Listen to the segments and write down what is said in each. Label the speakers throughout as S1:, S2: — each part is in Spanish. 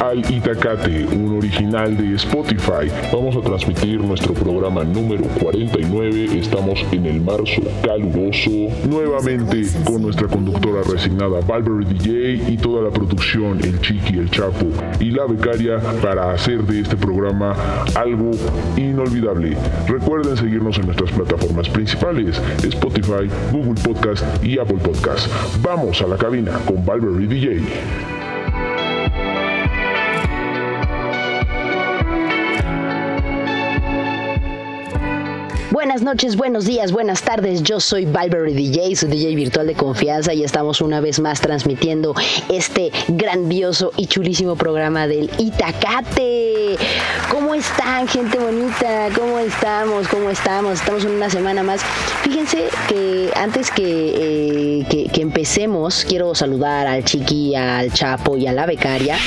S1: al Itacate, un original de Spotify. Vamos a transmitir nuestro programa número 49. Estamos en el marzo caluroso, nuevamente con nuestra conductora resignada Valverde DJ y toda la producción, el Chiqui, el Chapo y la becaria para hacer de este programa algo inolvidable. Recuerden seguirnos en nuestras plataformas principales, Spotify, Google Podcast y Apple Podcast. Vamos a la cabina con Valverde DJ.
S2: Buenas noches, buenos días, buenas tardes. Yo soy Valverde DJ, su DJ virtual de confianza y estamos una vez más transmitiendo este grandioso y chulísimo programa del Itacate. ¿Cómo están, gente bonita? ¿Cómo estamos? ¿Cómo estamos? Estamos en una semana más. Fíjense que antes que, eh, que, empecemos, quiero saludar al Chiqui, al Chapo y a la becaria,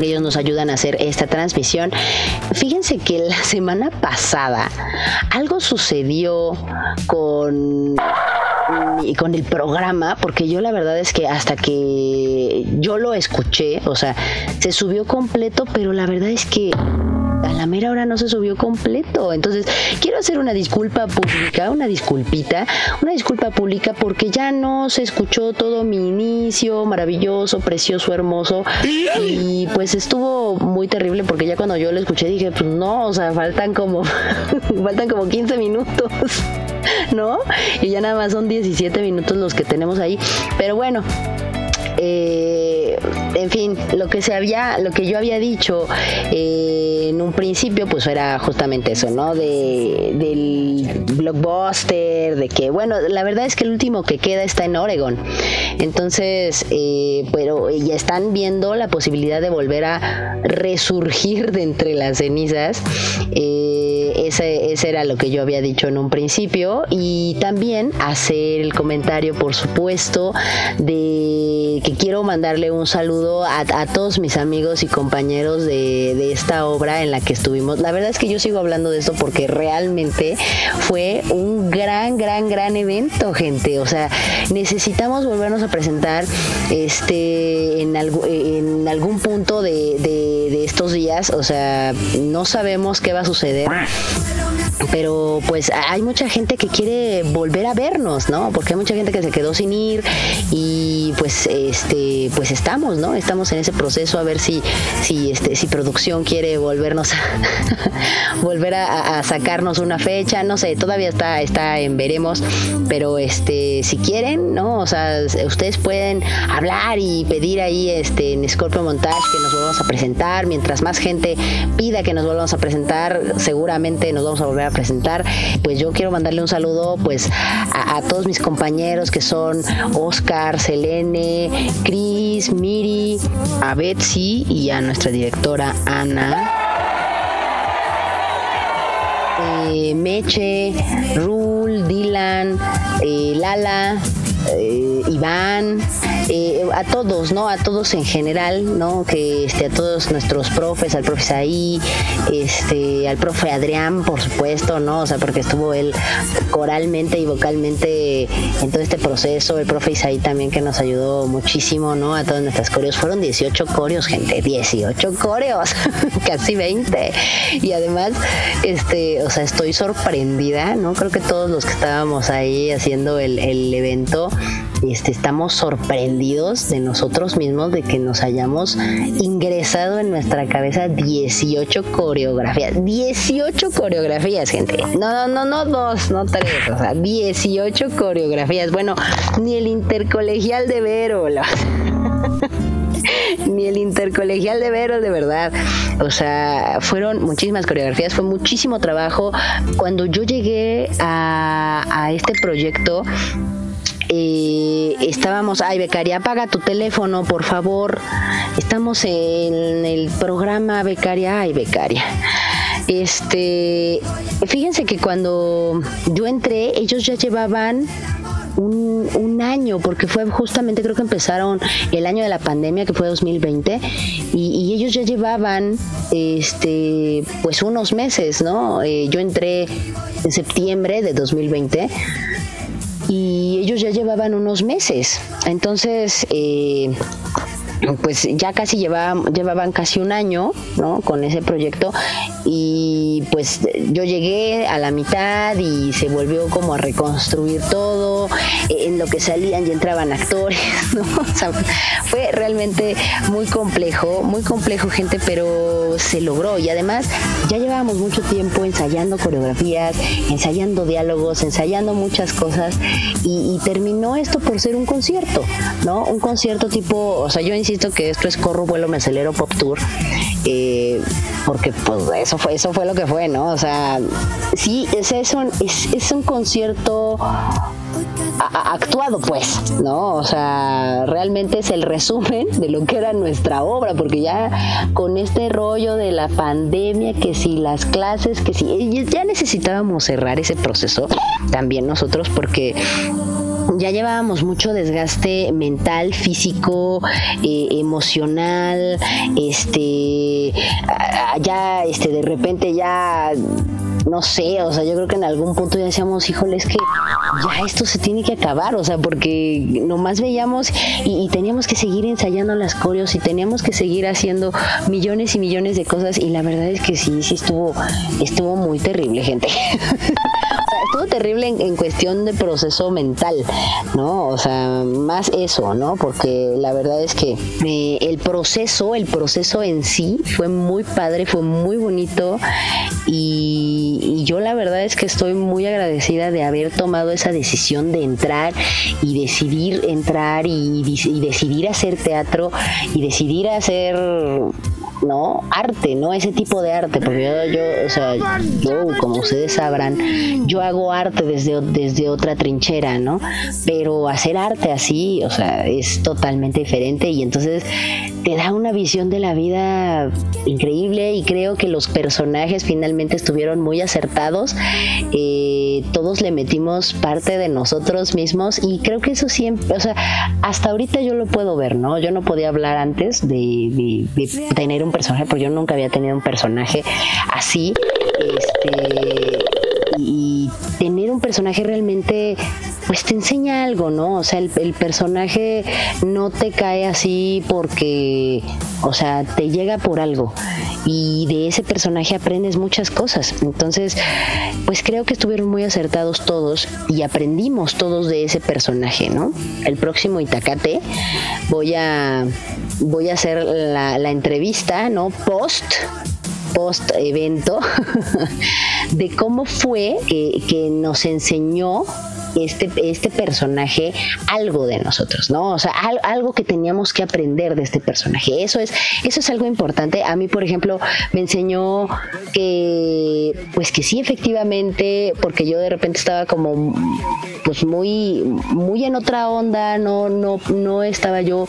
S2: ellos nos ayudan a hacer esta transmisión. Fíjense que la semana pasada algo sucedió con con el programa, porque yo la verdad es que hasta que yo lo escuché, o sea, se subió completo, pero la verdad es que la mera hora no se subió completo. Entonces, quiero hacer una disculpa pública, una disculpita, una disculpa pública porque ya no se escuchó todo mi inicio maravilloso, precioso, hermoso. Y pues estuvo muy terrible porque ya cuando yo lo escuché dije, pues no, o sea, faltan como, faltan como 15 minutos. ¿No? Y ya nada más son 17 minutos los que tenemos ahí. Pero bueno, eh, en fin, lo que se había, lo que yo había dicho eh, en un principio, pues era justamente eso, ¿no? De, del blockbuster, de que, bueno, la verdad es que el último que queda está en Oregon. Entonces, eh, pero ya están viendo la posibilidad de volver a resurgir de entre las cenizas. ese, ese era lo que yo había dicho en un principio. Y también hacer el comentario, por supuesto, de que quiero mandarle un saludo a, todos mis amigos y compañeros de, esta obra en la que estuvimos. La verdad es que yo sigo hablando de esto porque realmente fue un gran, gran, gran evento, gente. O sea, necesitamos volvernos a presentar este en, en algún punto de, de estos días. O sea, no sabemos qué va a suceder pero pues hay mucha gente que quiere volver a vernos, ¿no? Porque hay mucha gente que se quedó sin ir y pues este pues estamos, ¿no? Estamos en ese proceso a ver si si este si producción quiere volvernos a volver a, sacarnos una fecha, no sé, todavía está está en veremos, pero este si quieren, ¿no? O sea, ustedes pueden hablar y pedir ahí este en Scorpio Montage que nos volvamos a presentar, mientras más gente pida que nos volvamos a presentar, seguramente nos vamos a volver a presentar, pues yo quiero mandarle un saludo pues a, todos mis compañeros que son Oscar, Selene, Cris, Miri, a Betsy y a nuestra directora Ana. Eh, Meche, Rul, Dylan, eh, Lala, eh, Iván, eh, a todos, ¿no? A todos en general, ¿no? Que este, a todos nuestros profes, al profe Saí, este, al profe Adrián, por supuesto, ¿no? O sea, porque estuvo él coralmente y vocalmente en todo este proceso, el profe Isaí también que nos ayudó muchísimo, ¿no? A todas nuestras coreos. Fueron 18 coreos, gente, 18 coreos, casi 20. Y además, este, o sea, estoy sorprendida, ¿no? Creo que todos los que estábamos ahí haciendo el, el evento, este, estamos sorprendidos de nosotros mismos de que nos hayamos ingresado en nuestra cabeza 18 coreografías. 18 coreografías, gente. No, no, no, no dos, no tres, o sea, 18 coreografías. Bueno, ni el intercolegial de Vero. ni el intercolegial de Vero, de verdad. O sea, fueron muchísimas coreografías, fue muchísimo trabajo. Cuando yo llegué a, a este proyecto, eh, estábamos, ay becaria, apaga tu teléfono, por favor. Estamos en el programa becaria, ay becaria. Este, fíjense que cuando yo entré, ellos ya llevaban un, año, porque fue justamente, creo que empezaron el año de la pandemia, que fue 2020, y, ellos ya llevaban, este, pues unos meses, ¿no? Eh, yo entré en septiembre de 2020 y ellos ya llevaban unos meses. Entonces, eh, pues ya casi llevaban, casi un año, ¿no? Con ese proyecto y pues yo llegué a la mitad y se volvió como a reconstruir todo, en lo que salían y entraban actores, ¿no? O sea, fue realmente muy complejo, muy complejo gente, pero se logró y además ya llevábamos mucho tiempo ensayando coreografías, ensayando diálogos, ensayando muchas cosas y, y terminó esto por ser un concierto, ¿no? Un concierto tipo, o sea, yo insisto que esto es corro, vuelo, me acelero, pop tour, eh, porque pues eso fue, eso fue lo que fue, ¿no? O sea, sí, es, es, un, es, un concierto actuado pues, ¿no? O sea, realmente es el resumen de lo que era nuestra obra, porque ya con este rollo de la pandemia, que si las clases, que si ya necesitábamos cerrar ese proceso también nosotros, porque ya llevábamos mucho desgaste mental, físico, eh, emocional, este, ya, este, de repente ya no sé, o sea, yo creo que en algún punto ya decíamos, híjole, es que ya esto se tiene que acabar, o sea, porque nomás veíamos y, teníamos que seguir ensayando las coreos y teníamos que seguir haciendo millones y millones de cosas y la verdad es que sí, sí estuvo, estuvo muy terrible, gente. estuvo terrible en, cuestión de proceso mental, ¿no? O sea, más eso, ¿no? Porque la verdad es que eh, el proceso, el proceso en sí fue muy padre, fue muy bonito y, yo la verdad es que estoy muy agradecida de haber tomado esa decisión de entrar y decidir entrar y, y decidir hacer teatro y decidir hacer ¿no? Arte, ¿no? Ese tipo de arte, porque yo, o sea, yo, como ustedes sabrán, yo hago arte desde, desde otra trinchera, ¿no? Pero hacer arte así, o sea, es totalmente diferente y entonces te da una visión de la vida increíble y creo que los personajes finalmente estuvieron muy acertados. Eh, todos le metimos parte de nosotros mismos y creo que eso siempre, o sea, hasta ahorita yo lo puedo ver, ¿no? Yo no podía hablar antes de, de tener un personaje, porque yo nunca había tenido un personaje así. Este, un personaje realmente pues te enseña algo, ¿no? O sea, el, personaje no te cae así porque, o sea, te llega por algo y de ese personaje aprendes muchas cosas. Entonces, pues creo que estuvieron muy acertados todos y aprendimos todos de ese personaje, ¿no? El próximo Itacate voy a voy a hacer la, la entrevista, ¿no? Post post evento de cómo fue que, que nos enseñó este, este personaje algo de nosotros, ¿no? O sea, algo que teníamos que aprender de este personaje. Eso es, eso es algo importante. A mí, por ejemplo, me enseñó que, pues que sí, efectivamente, porque yo de repente estaba como, pues muy, muy en otra onda, no, no, no estaba yo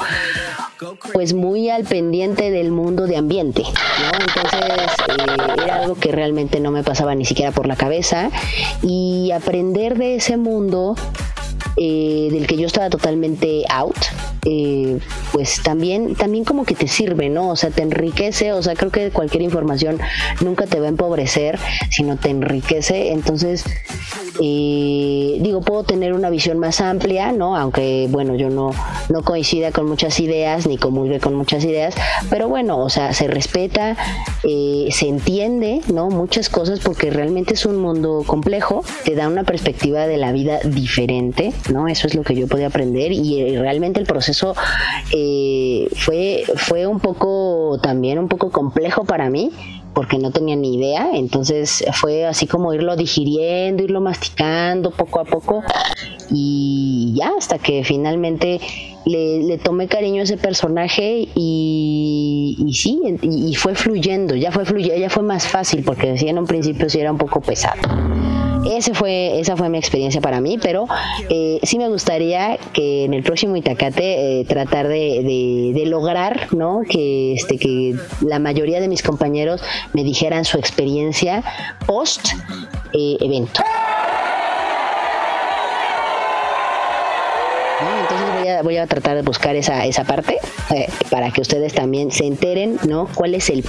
S2: pues muy al pendiente del mundo de ambiente, ¿no? Entonces eh, era algo que realmente no me pasaba ni siquiera por la cabeza y aprender de ese mundo eh, del que yo estaba totalmente out, eh, pues también, también como que te sirve, ¿no? O sea, te enriquece, o sea, creo que cualquier información nunca te va a empobrecer, sino te enriquece. Entonces, eh, digo, puedo tener una visión más amplia, ¿no? Aunque, bueno, yo no, no coincida con muchas ideas, ni comulgue con muchas ideas, pero bueno, o sea, se respeta, eh, se entiende, ¿no? Muchas cosas porque realmente es un mundo complejo, te da una perspectiva de la vida diferente, ¿no? Eso es lo que yo podía aprender y realmente el proceso eso eh, fue, fue un poco también un poco complejo para mí porque no tenía ni idea, entonces fue así como irlo digiriendo, irlo masticando poco a poco. Y ya hasta que finalmente le, tomé cariño a ese personaje y, y sí, y, fue fluyendo, ya fue fluyendo, ya fue más fácil porque decía en un principio sí era un poco pesado. Ese fue, esa fue mi experiencia para mí, pero eh, sí me gustaría que en el próximo Itacate eh, tratar de, lograr, ¿no? Que, este, que la mayoría de mis compañeros me dijeran su experiencia post eh, evento. Voy a tratar de buscar esa, esa parte eh, para que ustedes también se enteren, ¿no? Cuál es el,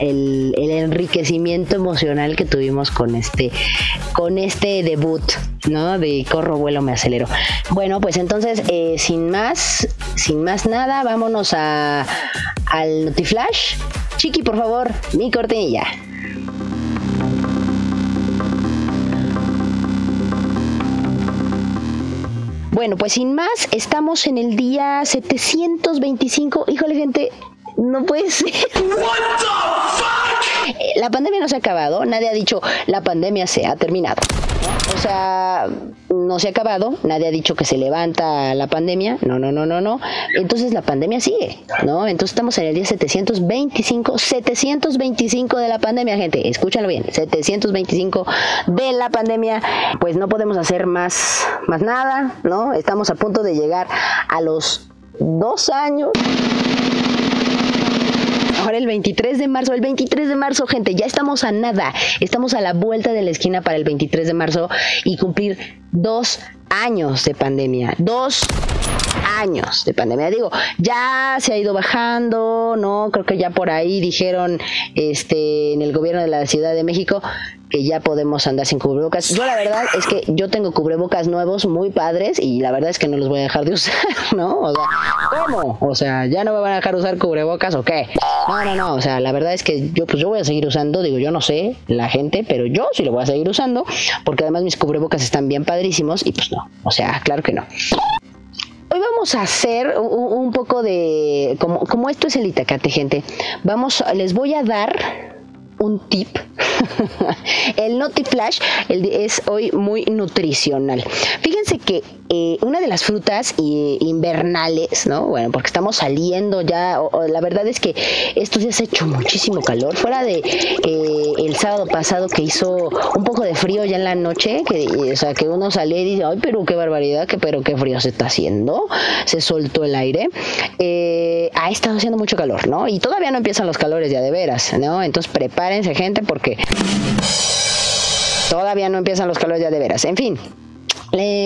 S2: el, enriquecimiento emocional que tuvimos con este, con este debut ¿no? De corro, vuelo, me acelero. Bueno, pues entonces, eh, sin más, sin más nada, vámonos a, al Notiflash. Chiqui, por favor, mi cortinilla. Bueno, pues sin más, estamos en el día 725. Híjole, gente, no puede ser. La pandemia no se ha acabado, nadie ha dicho la pandemia se ha terminado. O sea, no se ha acabado, nadie ha dicho que se levanta la pandemia, no, no, no, no, no. Entonces la pandemia sigue, ¿no? Entonces estamos en el día 725, 725 de la pandemia, gente, escúchalo bien, 725 de la pandemia, pues no podemos hacer más, más nada, ¿no? Estamos a punto de llegar a los dos años ahora el 23 de marzo, el 23 de marzo, gente, ya estamos a nada, estamos a la vuelta de la esquina para el 23 de marzo y cumplir dos años de pandemia, dos años de pandemia. Digo, ya se ha ido bajando, ¿no? Creo que ya por ahí dijeron este en el gobierno de la Ciudad de México que ya podemos andar sin cubrebocas. Yo la verdad es que yo tengo cubrebocas nuevos muy padres y la verdad es que no los voy a dejar de usar, ¿no? O sea, ¿cómo? O sea, ¿ya no me van a dejar usar cubrebocas o qué? No, no, no, o sea, la verdad es que yo pues yo voy a seguir usando, digo, yo no sé la gente, pero yo sí lo voy a seguir usando porque además mis cubrebocas están bien padrísimos y pues no, o sea, claro que no. Hoy vamos a hacer un, poco de, como, como esto es el Itacate, gente, vamos, les voy a dar un tip. el NotiFlash es hoy muy nutricional. Fíjense que eh, una de las frutas invernales, ¿no? Bueno, porque estamos saliendo ya, la verdad es que estos días ha hecho muchísimo calor, fuera de eh, el sábado pasado que hizo un poco de frío ya en la noche, que, o sea, que uno sale y dice, ay, pero qué barbaridad, que pero qué frío se está haciendo, se soltó el aire, eh, ha estado haciendo mucho calor, ¿no? Y todavía no empiezan los calores ya de veras, ¿no? Entonces prepárense gente porque todavía no empiezan los calores ya de veras. En fin,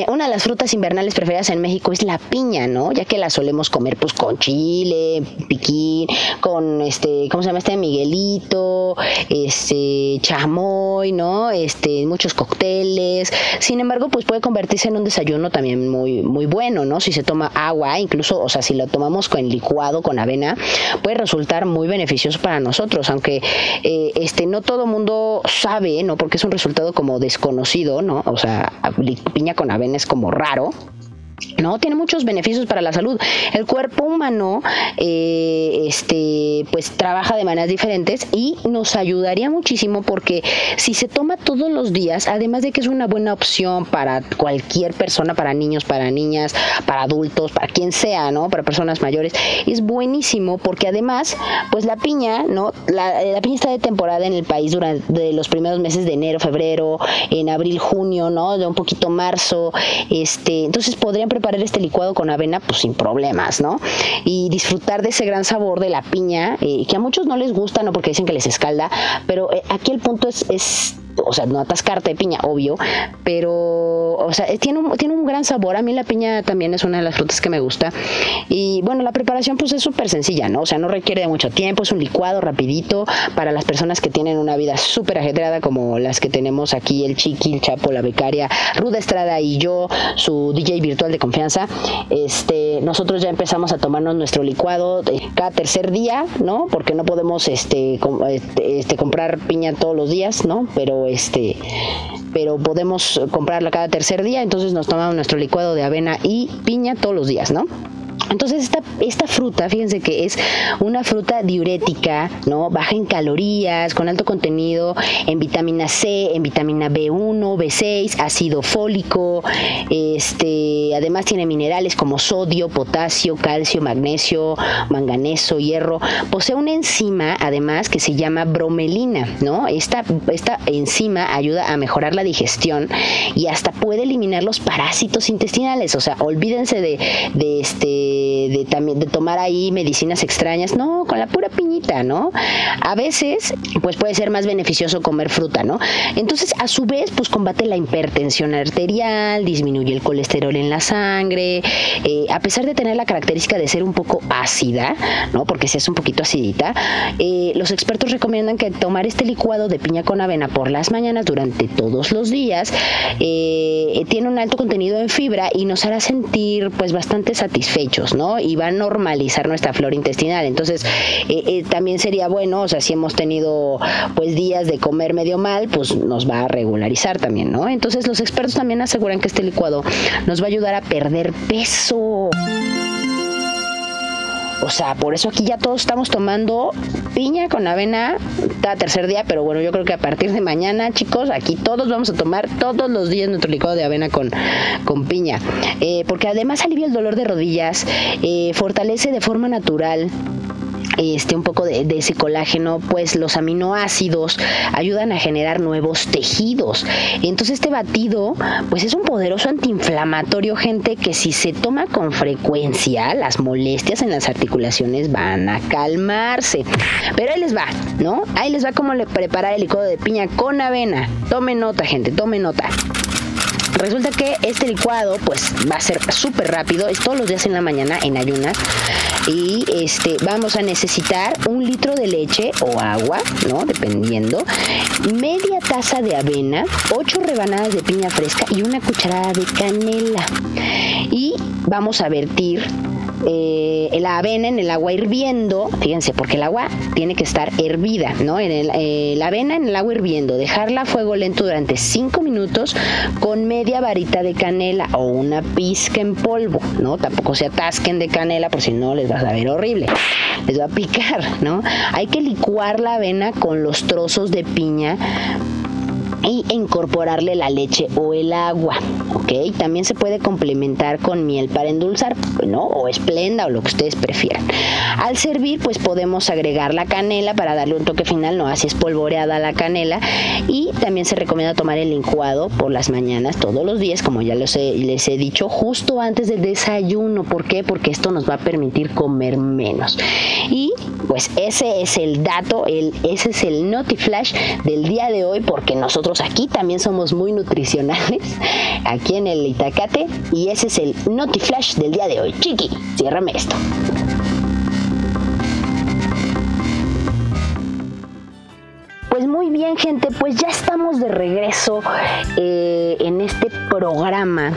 S2: una de las frutas invernales preferidas en México es la piña, ¿no? Ya que la solemos comer pues con chile, piquín, con este, ¿cómo se llama este? Miguelito, este, chamoy, ¿no? Este, muchos cócteles. Sin embargo, pues puede convertirse en un desayuno también muy, muy bueno, ¿no? Si se toma agua, incluso, o sea, si lo tomamos con licuado, con avena, puede resultar muy beneficioso para nosotros, aunque eh, este, no todo mundo sabe, ¿no? Porque es un resultado como desconocido, ¿no? O sea, piña con avena es como raro, ¿no? Tiene muchos beneficios para la salud. El cuerpo humano, eh, este, pues trabaja de maneras diferentes y nos ayudaría muchísimo porque si se toma todos los días, además de que es una buena opción para cualquier persona, para niños, para niñas, para adultos, para quien sea, ¿no? Para personas mayores, es buenísimo porque además, pues la piña, ¿no? La, la piña está de temporada en el país durante los primeros meses de enero, febrero, en abril, junio, ¿no? De un poquito marzo, este, entonces preparar este licuado con avena, pues sin problemas, ¿no? Y disfrutar de ese gran sabor de la piña, eh, que a muchos no les gusta, ¿no? Porque dicen que les escalda, pero eh, aquí el punto es, es o sea, no atascarte de piña, obvio, pero, o sea, tiene un, tiene un gran sabor. A mí la piña también es una de las frutas que me gusta. Y bueno, la preparación pues es súper sencilla, ¿no? O sea, no requiere de mucho tiempo, es un licuado rapidito para las personas que tienen una vida súper ajetreada como las que tenemos aquí, el Chiqui, el Chapo, la becaria, Ruda Estrada y yo, su DJ virtual de confianza. Este, nosotros ya empezamos a tomarnos nuestro licuado cada tercer día, ¿no? Porque no podemos este, este, este comprar piña todos los días, ¿no? Pero este pero podemos comprarla cada tercer día, entonces nos tomamos nuestro licuado de avena y piña todos los días, ¿no? Entonces esta, esta fruta, fíjense que es una fruta diurética, ¿no? Baja en calorías, con alto contenido en vitamina C, en vitamina B1, B6, ácido fólico, este, además tiene minerales como sodio, potasio, calcio, magnesio, manganeso, hierro. Posee una enzima, además, que se llama bromelina, ¿no? Esta, esta enzima ayuda a mejorar la digestión y hasta puede eliminar los parásitos intestinales. O sea, olvídense de, de este de, también de tomar ahí medicinas extrañas, no, con la pura piñita, ¿no? A veces, pues puede ser más beneficioso comer fruta, ¿no? Entonces, a su vez, pues combate la hipertensión arterial, disminuye el colesterol en la sangre, eh, a pesar de tener la característica de ser un poco ácida, ¿no? Porque si es un poquito acidita, eh, los expertos recomiendan que tomar este licuado de piña con avena por las mañanas durante todos los días eh, tiene un alto contenido en fibra y nos hará sentir pues bastante satisfechos, ¿no? Y va a normalizar nuestra flora intestinal. Entonces, también sería bueno, o sea, si hemos tenido pues días de comer medio mal, pues nos va a regularizar también, ¿no? Entonces los expertos también aseguran que este licuado nos va a ayudar a perder peso. O sea, por eso aquí ya todos estamos tomando piña con avena cada tercer día, pero bueno, yo creo que a partir de mañana, chicos, aquí todos vamos a tomar todos los días nuestro licuado de avena con, con piña. Eh, porque además alivia el dolor de rodillas, eh, fortalece de forma natural este, un poco de, ese colágeno, pues los aminoácidos ayudan a generar nuevos tejidos. Entonces este batido, pues es un poderoso antiinflamatorio, gente, que si se toma con frecuencia, las molestias en las articulaciones van a calmarse. Pero ahí les va, ¿no? Ahí les va cómo le preparar el licuado de piña con avena. Tome nota, gente, tome nota. Resulta que este licuado pues va a ser súper rápido, es todos los días en la mañana en ayunas y este vamos a necesitar un litro de leche o agua, ¿no? Dependiendo, media taza de avena, ocho rebanadas de piña fresca y una cucharada de canela. Y vamos a vertir eh, la avena en el agua hirviendo, fíjense, porque el agua tiene que estar hervida, ¿no? En el, eh, la avena en el agua hirviendo, dejarla a fuego lento durante 5 minutos con media varita de canela o una pizca en polvo, ¿no? Tampoco se atasquen de canela por si no les va a saber horrible, les va a picar, ¿no? Hay que licuar la avena con los trozos de piña y incorporarle la leche o el agua, ¿ok? También se puede complementar con miel para endulzar, ¿no? O esplenda o lo que ustedes prefieran. Al servir, pues podemos agregar la canela para darle un toque final, no así es polvoreada la canela. Y también se recomienda tomar el licuado por las mañanas todos los días, como ya les he dicho, justo antes del desayuno. ¿Por qué? Porque esto nos va a permitir comer menos. Y pues ese es el dato, el, ese es el notiflash del día de hoy, porque nosotros aquí también somos muy nutricionales, aquí en el Itacate, y ese es el Notiflash del día de hoy. Chiqui, ciérrame esto. Pues muy bien gente, pues ya estamos de regreso eh, en este programa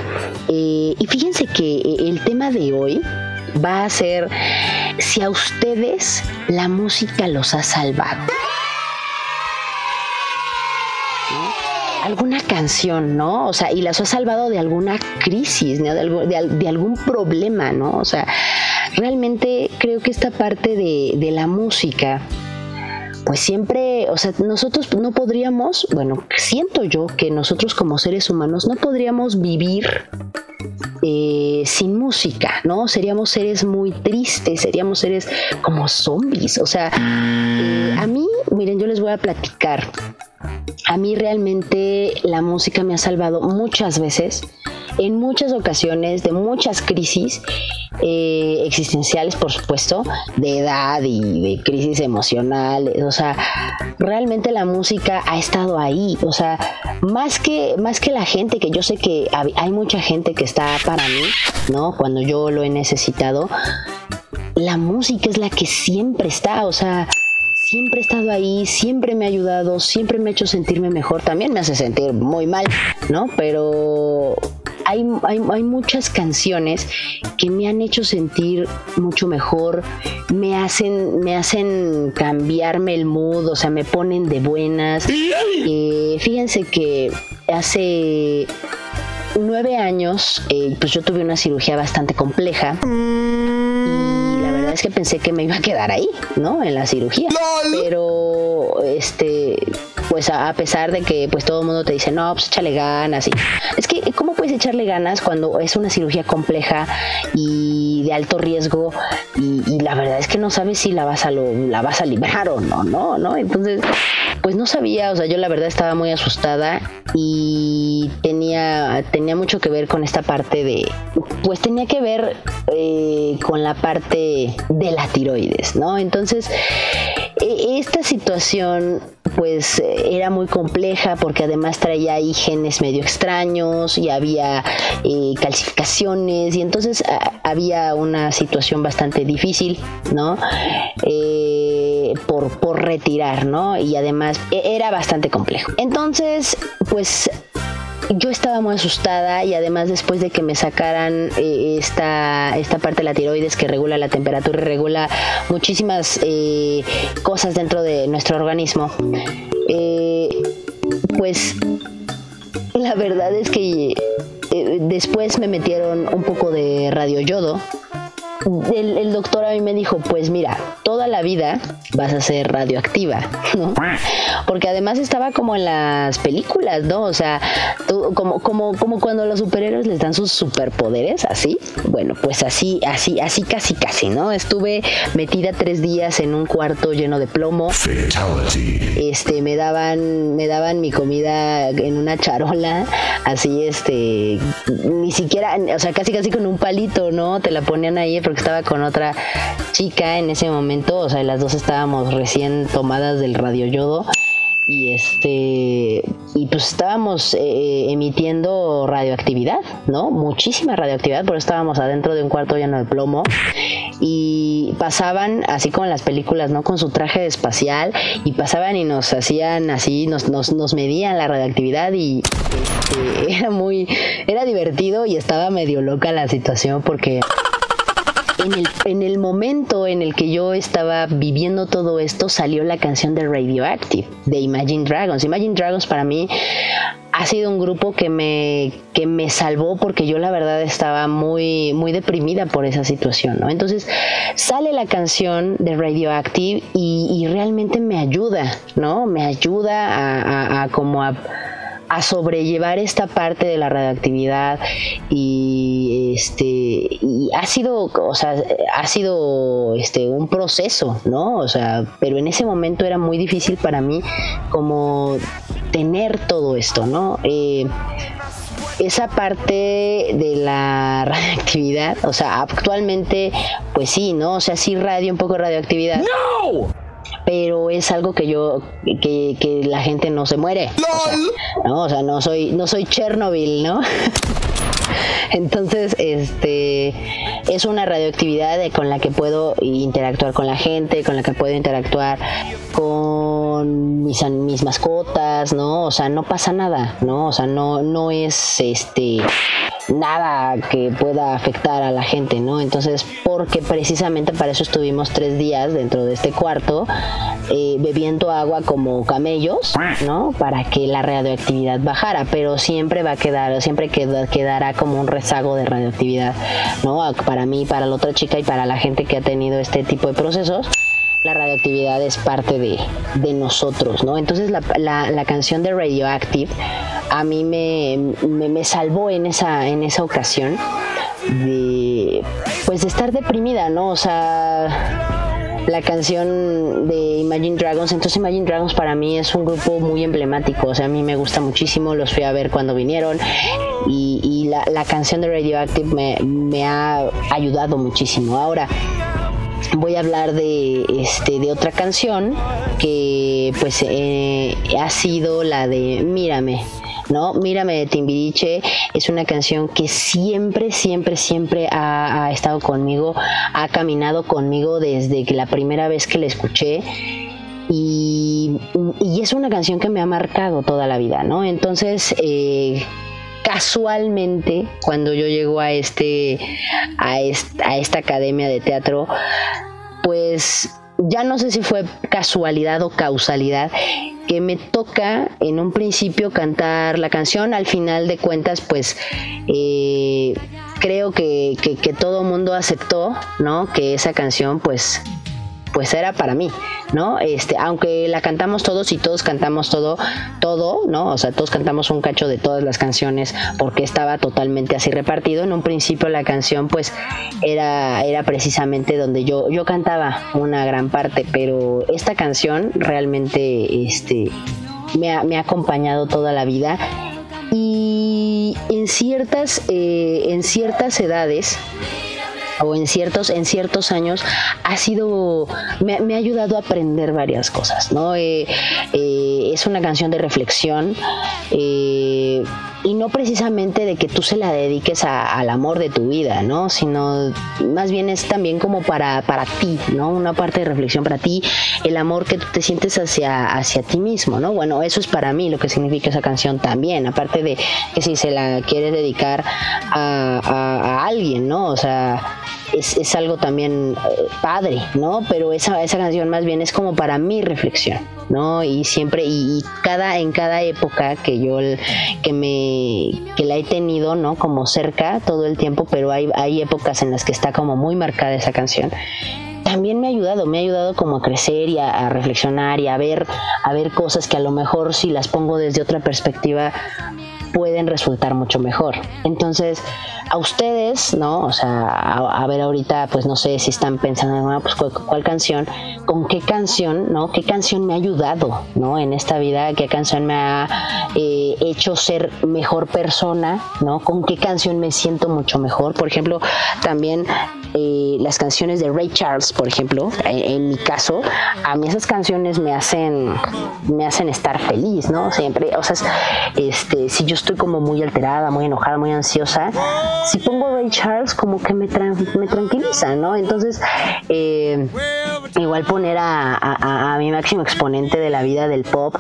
S2: eh, y fíjense que eh, el tema de hoy va a ser si a ustedes la música los ha salvado. Alguna canción, ¿no? O sea, y las ha salvado de alguna crisis, ¿no? de, algún problema, ¿no? O sea, realmente creo que esta parte de, de la música, pues siempre, o sea, nosotros no podríamos, bueno, siento yo que nosotros como seres humanos no podríamos vivir eh, sin música, ¿no? Seríamos seres muy tristes, seríamos seres como zombies. O sea, eh, a mí, miren, yo les voy a platicar a mí realmente la música me ha salvado muchas veces, en muchas ocasiones, de muchas crisis eh, existenciales, por supuesto, de edad y de crisis emocionales. O sea, realmente la música ha estado ahí. O sea, más que, más que la gente, que yo sé que hay mucha gente que está para mí, ¿no? Cuando yo lo he necesitado, la música es la que siempre está. O sea, siempre he estado ahí, siempre me ha ayudado, siempre me ha hecho sentirme mejor. También me hace sentir muy mal, ¿no? Pero hay, hay, muchas canciones que me han hecho sentir mucho mejor, me hacen, me hacen cambiarme el mood, o sea, me ponen de buenas. Eh, fíjense que hace nueve años, eh, pues yo tuve una cirugía bastante compleja es que pensé que me iba a quedar ahí, ¿no? En la cirugía. Pero, este, pues a, pesar de que pues todo el mundo te dice, no, pues échale ganas. Y, es que, ¿cómo puedes echarle ganas cuando es una cirugía compleja y de alto riesgo? Y, la verdad es que no sabes si la vas a, lo, la vas a librar o no, ¿no? ¿no? Entonces, pues no sabía, o sea, yo la verdad estaba muy asustada y tenía, tenía mucho que ver con esta parte de, pues tenía que ver eh, con la parte de la tiroides, ¿no? Entonces, e, esta situación pues era muy compleja porque además traía ahí genes medio extraños y había eh, calcificaciones y entonces había una situación bastante difícil, ¿no? Eh, por, por retirar, ¿no? Y además e, era bastante complejo. Entonces, pues yo estaba muy asustada y además después de que me sacaran eh, esta, esta parte de la tiroides que regula la temperatura y regula muchísimas eh, cosas dentro de nuestro organismo, eh, pues la verdad es que después me metieron un poco de radioyodo el, doctor a mí me dijo, pues mira, toda la vida vas a ser radioactiva, ¿no? Porque además estaba como en las películas, ¿no? O sea, como, como, como cuando los superhéroes les dan sus superpoderes, así. Bueno, pues así, así, así casi casi, ¿no? Estuve metida tres días en un cuarto lleno de plomo. Este, me daban, me daban mi comida en una charola, así, este, ni siquiera, o sea, casi casi con un palito, ¿no? Te la ponían ahí porque estaba con otra chica en ese momento, o sea, las dos estábamos recién tomadas del radioyodo y este y pues estábamos eh, emitiendo radioactividad, ¿no? Muchísima radioactividad, por eso estábamos adentro de un cuarto lleno de plomo y pasaban así como en las películas, ¿no? Con su traje espacial y pasaban y nos hacían así, nos, nos, nos medían la radioactividad y este, era muy, era divertido y estaba medio loca la situación porque en el, momento en el que yo estaba viviendo todo esto, salió la canción de Radioactive, de Imagine Dragons. Imagine Dragons para mí ha sido un grupo que me, que me salvó porque yo la verdad estaba muy, muy deprimida por esa situación, ¿no? Entonces sale la canción de Radioactive y, realmente me ayuda, ¿no? Me ayuda a, como a sobrellevar esta parte de la radioactividad y este y ha sido o sea ha sido este un proceso no o sea pero en ese momento era muy difícil para mí como tener todo esto no eh, esa parte de la radioactividad, o sea, actualmente, pues sí, ¿no? O sea, sí radio, un poco de radioactividad. ¡No! pero es algo que yo que, que la gente no se muere o sea, no o sea no soy no soy Chernobyl no entonces este es una radioactividad con la que puedo interactuar con la gente con la que puedo interactuar con mis, mis mascotas no o sea no pasa nada no o sea no no es este nada que pueda afectar a la gente, ¿no? Entonces, porque precisamente para eso estuvimos tres días dentro de este cuarto, eh, bebiendo agua como camellos, ¿no? Para que la radioactividad bajara, pero siempre va a quedar, siempre quedará como un rezago de radioactividad, ¿no? Para mí, para la otra chica y para la gente que ha tenido este tipo de procesos la radioactividad es parte de, de nosotros, ¿no? Entonces la, la, la, canción de Radioactive a mí me, me, salvó en esa, en esa ocasión de, pues de estar deprimida, ¿no? O sea, la canción de Imagine Dragons. Entonces Imagine Dragons para mí es un grupo muy emblemático. O sea, a mí me gusta muchísimo. Los fui a ver cuando vinieron. Y, y la, la, canción de Radioactive me, me, ha ayudado muchísimo. Ahora, voy a hablar de, este, de otra canción que pues eh, ha sido la de Mírame. ¿no? Mírame de Timbiriche es una canción que siempre, siempre, siempre ha, estado conmigo, ha caminado conmigo desde que la primera vez que la escuché. Y, es una canción que me ha marcado toda la vida, ¿no? Entonces, eh, casualmente cuando yo llego a este a, esta academia de teatro pues ya no sé si fue casualidad o causalidad que me toca en un principio cantar la canción. Al final de cuentas pues eh, creo que, que, que todo mundo aceptó no que esa canción pues pues era para mí, ¿no? Este, aunque la cantamos todos y todos cantamos todo, todo, ¿no? O sea, todos cantamos un cacho de todas las canciones porque estaba totalmente así repartido. En un principio la canción pues era, era precisamente donde yo, yo cantaba una gran parte, pero esta canción realmente este, me, ha, me ha acompañado toda la vida y en ciertas, eh, en ciertas edades o en ciertos, en ciertos años ha sido, me, ha ayudado a aprender varias cosas, ¿no? Eh, eh, es una canción de reflexión eh, y no precisamente de que tú se la dediques al amor de tu vida, ¿no? Sino más bien es también como para, para ti, ¿no? Una parte de reflexión para ti, el amor que tú te sientes hacia, hacia ti mismo, ¿no? Bueno, eso es para mí lo que significa esa canción también, aparte de que si se la quieres dedicar a, a alguien, ¿no? O sea, es, algo también eh, padre, ¿no? Pero esa, esa canción más bien es como para mi reflexión, ¿no? Y siempre, y, cada, en cada época que yo, que me, que la he tenido, ¿no? Como cerca todo el tiempo, pero hay, hay épocas en las que está como muy marcada esa canción también me ha ayudado, me ha ayudado como a crecer y a, a, reflexionar y a ver, a ver cosas que a lo mejor si las pongo desde otra perspectiva pueden resultar mucho mejor. Entonces, a ustedes, ¿no? O sea, a, ver ahorita, pues no sé si están pensando, en, ah, pues ¿cuál, canción, con qué canción, ¿no? ¿Qué canción me ha ayudado, ¿no? En esta vida, qué canción me ha eh, hecho ser mejor persona, ¿no? ¿Con qué canción me siento mucho mejor? Por ejemplo, también eh, las canciones de Ray Charles, por ejemplo, en, mi caso, a mí esas canciones me hacen, me hacen estar feliz, ¿no? Siempre, o sea, este, si yo estoy como muy alterada, muy enojada, muy ansiosa, si pongo Ray Charles como que me, me tranquiliza, ¿no? Entonces, eh, igual poner a, mi máximo exponente de la vida del pop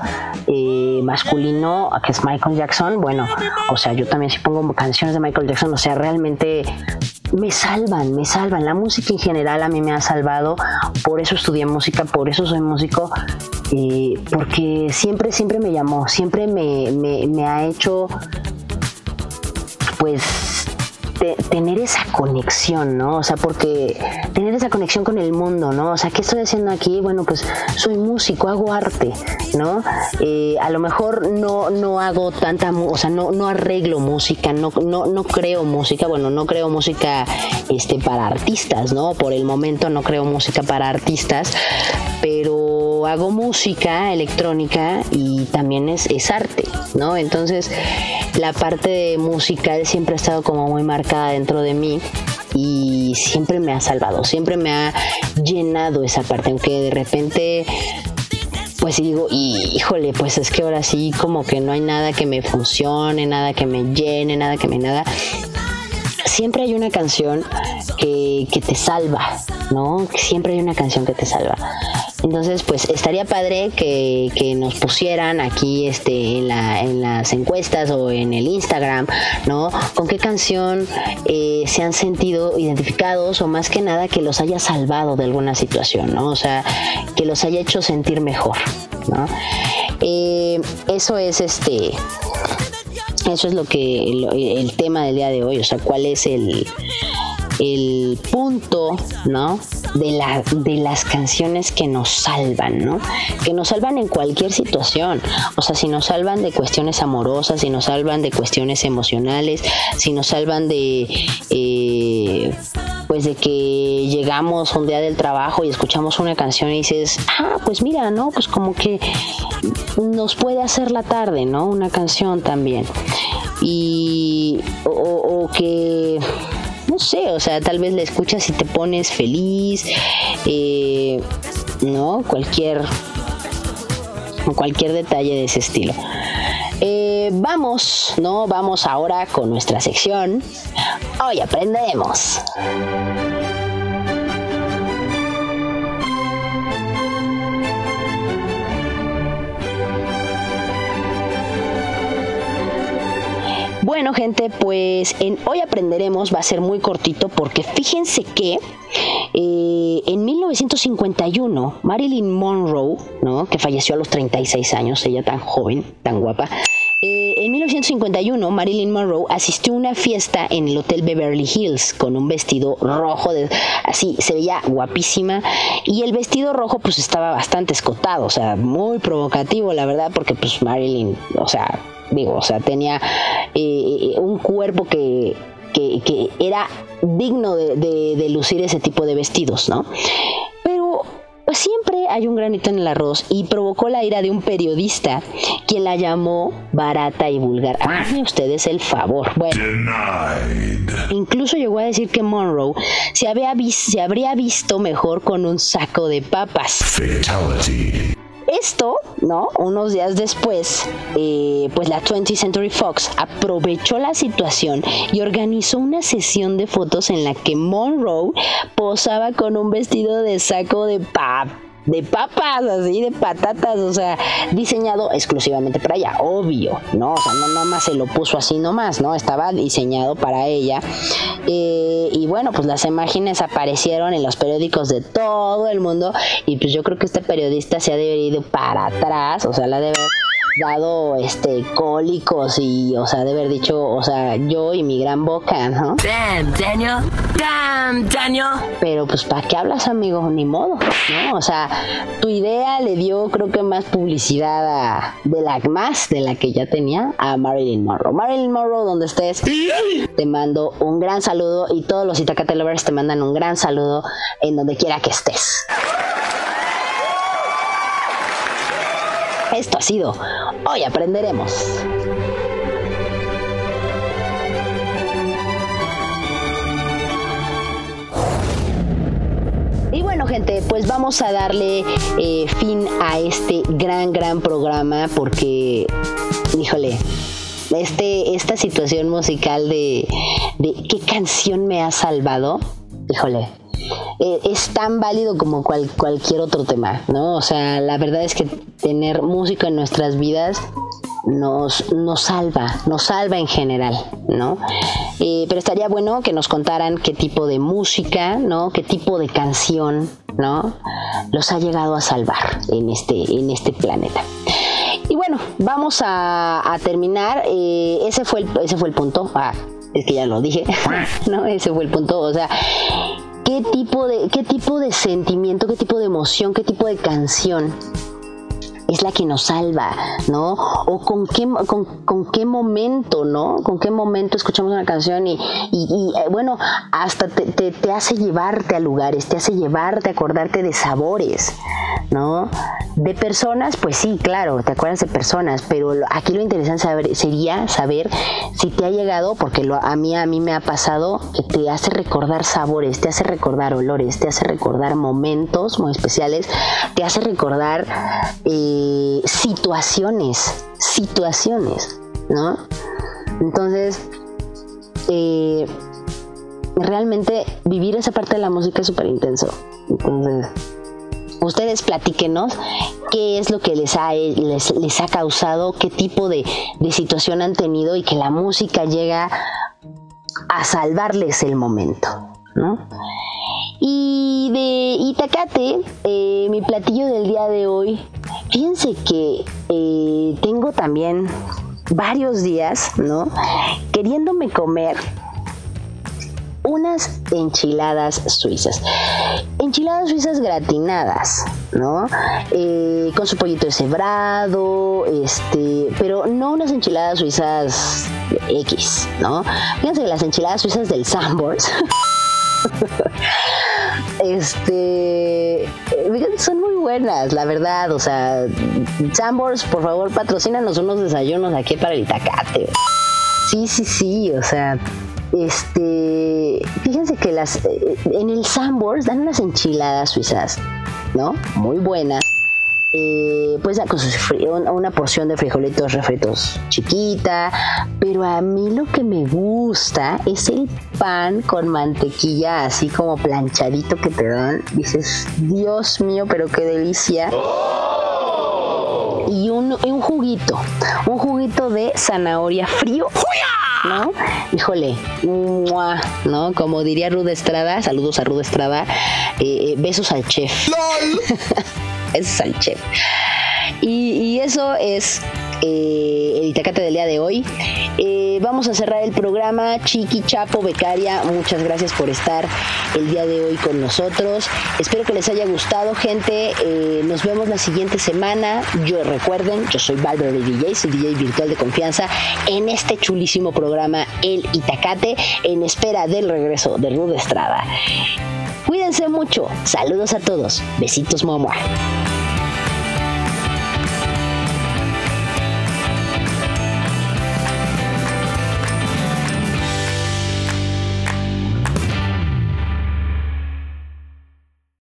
S2: eh, masculino, que es Michael Jackson, bueno, o sea, yo también si pongo canciones de Michael Jackson, o sea, realmente me salvan, me salvan. La música en general a mí me ha salvado, por eso estudié música, por eso soy músico, eh, porque siempre, siempre me llamó, siempre me, me ha hecho, pues, tener esa conexión, ¿no? O sea, porque tener esa conexión con el mundo, ¿no? O sea, ¿qué estoy haciendo aquí? Bueno, pues soy músico, hago arte, ¿no? Eh, a lo mejor no, no hago tanta, o sea, no, no arreglo música, no, no, no creo música, bueno, no creo música este, para artistas, ¿no? Por el momento no creo música para artistas, pero hago música electrónica y también es, es arte, ¿no? Entonces, la parte musical siempre ha estado como muy marcada dentro de mí y siempre me ha salvado, siempre me ha llenado esa parte, aunque de repente pues digo, híjole, pues es que ahora sí como que no hay nada que me funcione, nada que me llene, nada que me nada. Siempre hay una canción que, que te salva, ¿no? Siempre hay una canción que te salva. Entonces, pues estaría padre que, nos pusieran aquí este, en, las encuestas o en el Instagram, ¿no? Con qué canción eh, se han sentido identificados o más que nada que los haya salvado de alguna situación, ¿no? O sea, que los haya hecho sentir mejor, ¿no? Eh, eso es este. Eso es lo que el tema del día de hoy, o sea, cuál es el, el punto, ¿no? De, la, de las canciones que nos salvan, ¿no? Que nos salvan en cualquier situación. O sea, si nos salvan de cuestiones amorosas, si nos salvan de cuestiones emocionales, si nos salvan de... Eh, pues de que llegamos un día del trabajo y escuchamos una canción y dices, ah, pues mira, ¿no? Pues como que nos puede hacer la tarde, ¿no? Una canción también. Y, o que no sé, o sea, tal vez la escuchas y te pones feliz, eh, ¿no? Cualquier, cualquier detalle de ese estilo. Eh, vamos, ¿no? Vamos ahora con nuestra sección. Hoy aprendemos. Bueno, gente, pues en hoy aprenderemos, va a ser muy cortito porque fíjense que eh, en 1951 Marilyn Monroe, ¿no? que falleció a los 36 años, ella tan joven, tan guapa, Eh, en 1951, Marilyn Monroe asistió a una fiesta en el Hotel Beverly Hills con un vestido rojo, así se veía guapísima y el vestido rojo pues estaba bastante escotado, o sea, muy provocativo, la verdad, porque pues Marilyn, o sea, digo, o sea, tenía eh, un cuerpo que, que, era digno de, de lucir ese tipo de vestidos, ¿no? Pero pues siempre hay un granito en el arroz y provocó la ira de un periodista quien la llamó barata y vulgar. Háganme ustedes el favor. Bueno, incluso llegó a decir que Monroe se, había se habría visto mejor con un saco de papas. Fatality. Esto, ¿no? Unos días después, eh, pues la 20th Century Fox aprovechó la situación y organizó una sesión de fotos en la que Monroe posaba con un vestido de saco de pap de papas, así, de patatas, o sea, diseñado exclusivamente para ella, obvio, ¿no? O sea, no nomás se lo puso así nomás, ¿no? Estaba diseñado para ella. Eh, y bueno, pues las imágenes aparecieron en los periódicos de todo el mundo y pues yo creo que este periodista se ha de para atrás, o sea, la debe dado este cólicos y, o sea, de haber dicho, o sea, yo y mi gran boca, ¿no? Damn, Daniel. Damn, Daniel. Pero pues, ¿para qué hablas, amigo? Ni modo, ¿no? O sea, tu idea le dio, creo que más publicidad a, de la más de la que ya tenía a Marilyn Monroe. Marilyn Monroe, donde estés, te mando un gran saludo y todos los Itacate Lovers te mandan un gran saludo en donde quiera que estés. Esto ha sido Hoy Aprenderemos. Y bueno gente, pues vamos a darle eh, fin a este gran, gran programa porque, híjole, este, esta situación musical de, de qué canción me ha salvado, híjole, eh, es tan válido como cualquier otro tema, ¿no? O sea, la verdad es que tener música en nuestras vidas nos, nos salva, nos salva en general, ¿no? Eh, pero estaría bueno que nos contaran qué tipo de música, ¿no? Qué tipo de canción, ¿no? Los ha llegado a salvar en este, en este planeta. Y bueno, vamos a, terminar. Eh, ese, fue el, ese fue el punto. Ah, es que ya lo dije, ¿no? Ese fue el punto. O sea, qué tipo de, qué tipo de sentimiento, qué tipo de emoción, qué tipo de canción es la que nos salva, ¿no? O con qué, con, qué momento, ¿no? Con qué momento escuchamos una canción y, eh, bueno, hasta te, te, hace llevarte a lugares, te hace llevarte a acordarte de sabores, ¿no? De personas, pues sí, claro, te acuerdas de personas, pero aquí lo interesante saber, sería saber si te ha llegado, porque lo, a mí a mí me ha pasado que te hace recordar sabores, te hace recordar olores, te hace recordar momentos muy especiales, te hace recordar eh, situaciones, situaciones, ¿no? Entonces, eh, realmente vivir esa parte de la música es súper intenso. Entonces, ustedes platíquenos qué es lo que les ha, les, ha causado, qué tipo de, situación han tenido y que la música llega a salvarles el momento, ¿no? Y de Itacate, eh, mi platillo del día de hoy, fíjense que eh, tengo también varios días, ¿no? Queriéndome comer unas enchiladas suizas. Enchiladas suizas gratinadas, ¿no? Eh, con su pollito cebrado, este, pero no unas enchiladas suizas X, ¿no? Fíjense que las enchiladas suizas del Sambors. este son muy buenas, la verdad. O sea, Sambors, por favor, patrocínanos unos desayunos aquí para el Itacate. Sí, sí, sí, o sea, este, fíjense que las eh, en el Sambors dan unas enchiladas suizas, ¿no? Muy buenas. Eh, pues una porción de frijolitos refritos chiquita, pero a mí lo que me gusta es el pan con mantequilla así como planchadito que te dan. Dices, Dios mío, pero qué delicia. Y un, un juguito, un juguito de zanahoria frío. ¿no? Híjole, ¿no? Como diría Rude Estrada, saludos a Rude Estrada, eh, eh, besos al chef. besos al Y, eso es eh, el Itacate del día de hoy. Eh, vamos a cerrar el programa. Chiqui Chapo Becaria, muchas gracias por estar el día de hoy con nosotros. Espero que les haya gustado, gente. Eh, nos vemos la siguiente semana. Yo recuerden, yo soy Valverde DJ, soy DJ virtual de confianza en este chulísimo programa El Itacate, en espera del regreso de Rude Estrada. Cuídense mucho. Saludos a todos. Besitos, mamá.